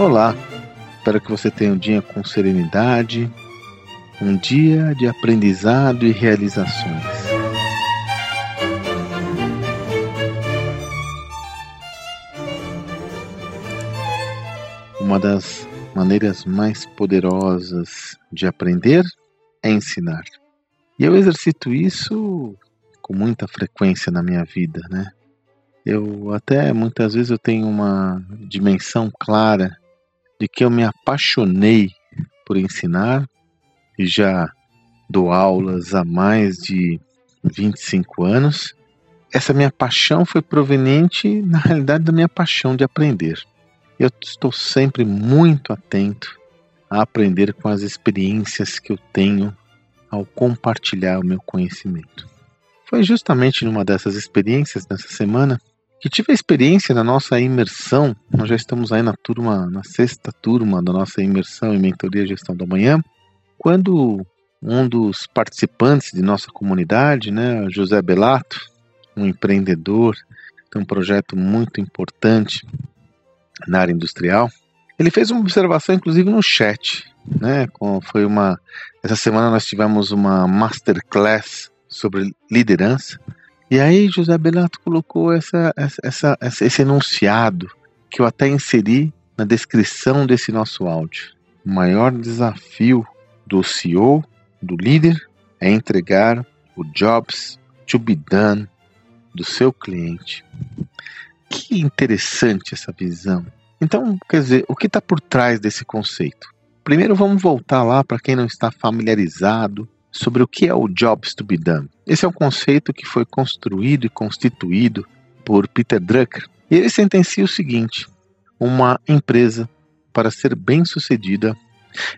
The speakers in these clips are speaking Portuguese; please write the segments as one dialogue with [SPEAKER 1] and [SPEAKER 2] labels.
[SPEAKER 1] Olá, espero que você tenha um dia com serenidade, um dia de aprendizado e realizações. Uma das maneiras mais poderosas de aprender é ensinar. E eu exercito isso com muita frequência na minha vida, né? Eu até muitas vezes eu tenho uma dimensão clara de que eu me apaixonei por ensinar e já dou aulas há mais de 25 anos. Essa minha paixão foi proveniente, na realidade, da minha paixão de aprender. Eu estou sempre muito atento a aprender com as experiências que eu tenho ao compartilhar o meu conhecimento. Foi justamente numa dessas experiências nessa semana que tive a experiência na nossa imersão. Nós já estamos aí na turma, na sexta turma da nossa imersão em mentoria e gestão da manhã, quando um dos participantes de nossa comunidade, né, José Belato, um empreendedor, tem um projeto muito importante na área industrial. Ele fez uma observação, inclusive, no chat, né? Foi uma essa semana nós tivemos uma masterclass sobre liderança e aí José Belato colocou essa, essa, essa, esse enunciado que eu até inseri na descrição desse nosso áudio. O maior desafio do CEO, do líder, é entregar o jobs to be done do seu cliente. Que interessante essa visão. Então, quer dizer, o que está por trás desse conceito? Primeiro, vamos voltar lá para quem não está familiarizado sobre o que é o Jobs to be Done. Esse é um conceito que foi construído e constituído por Peter Drucker. E ele sentencia o seguinte: uma empresa, para ser bem-sucedida,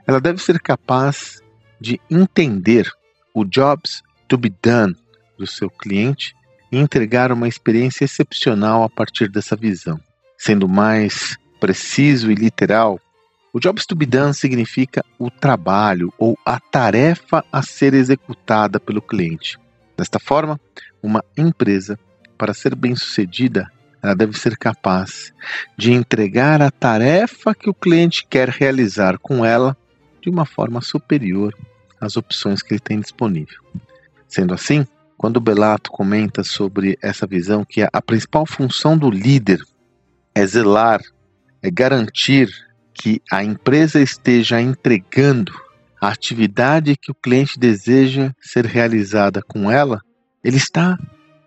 [SPEAKER 1] ela deve ser capaz de entender o Jobs to be Done do seu cliente e entregar uma experiência excepcional a partir dessa visão. Sendo mais preciso e literal, o Jobs to be done significa o trabalho ou a tarefa a ser executada pelo cliente. Desta forma, uma empresa, para ser bem-sucedida, ela deve ser capaz de entregar a tarefa que o cliente quer realizar com ela de uma forma superior às opções que ele tem disponível. Sendo assim, quando Belato comenta sobre essa visão que a principal função do líder é zelar, é garantir que a empresa esteja entregando a atividade que o cliente deseja ser realizada com ela, ele está,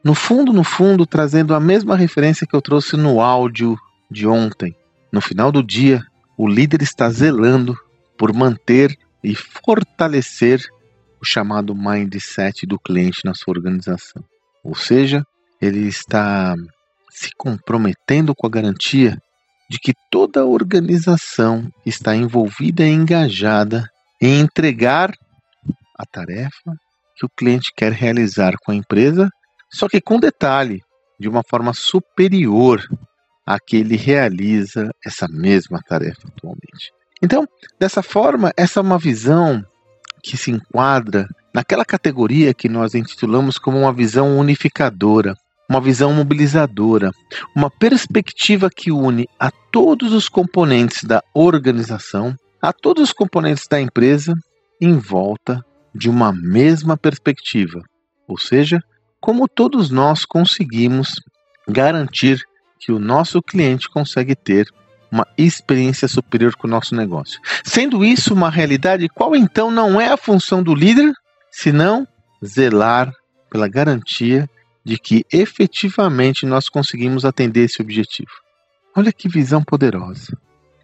[SPEAKER 1] no fundo, no fundo, trazendo a mesma referência que eu trouxe no áudio de ontem. No final do dia, o líder está zelando por manter e fortalecer o chamado mindset do cliente na sua organização. Ou seja, ele está se comprometendo com a garantia de que toda a organização está envolvida e engajada em entregar a tarefa que o cliente quer realizar com a empresa, só que com detalhe, de uma forma superior à que ele realiza essa mesma tarefa atualmente. Então, dessa forma, essa é uma visão que se enquadra naquela categoria que nós intitulamos como uma visão unificadora, uma visão mobilizadora, uma perspectiva que une a todos os componentes da organização, a todos os componentes da empresa, em volta de uma mesma perspectiva, ou seja, como todos nós conseguimos garantir que o nosso cliente consegue ter uma experiência superior com o nosso negócio. Sendo isso uma realidade, qual então não é a função do líder, senão zelar pela garantia de que efetivamente nós conseguimos atender esse objetivo. Olha que visão poderosa.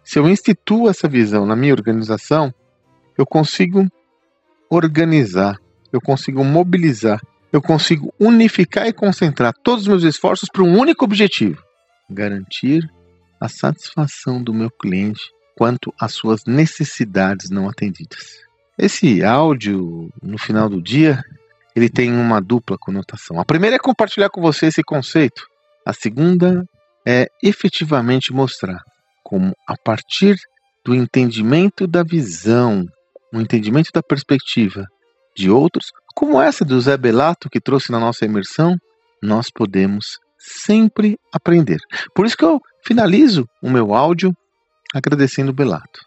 [SPEAKER 1] Se eu instituo essa visão na minha organização, eu consigo organizar, eu consigo mobilizar, eu consigo unificar e concentrar todos os meus esforços para um único objetivo: garantir a satisfação do meu cliente quanto às suas necessidades não atendidas. Esse áudio, no final do dia, ele tem uma dupla conotação. A primeira é compartilhar com você esse conceito. A segunda é efetivamente mostrar como, a partir do entendimento da visão, o entendimento da perspectiva de outros, como essa do Zé Belato que trouxe na nossa imersão, nós podemos sempre aprender. Por isso que eu finalizo o meu áudio agradecendo o Belato.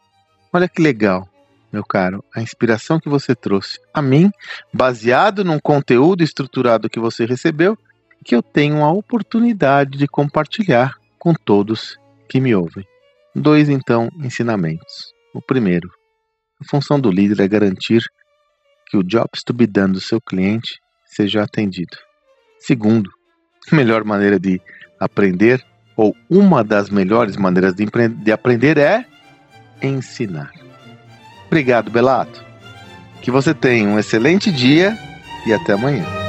[SPEAKER 1] Olha que legal, meu caro, a inspiração que você trouxe a mim, baseado num conteúdo estruturado que você recebeu, que eu tenho a oportunidade de compartilhar com todos que me ouvem. Dois, então, ensinamentos. O primeiro, a função do líder é garantir que o jobs to be done do seu cliente seja atendido. Segundo, a melhor maneira de aprender, ou uma das melhores maneiras de, de aprender é ensinar. Obrigado, Belato. Que você tenha um excelente dia e até amanhã.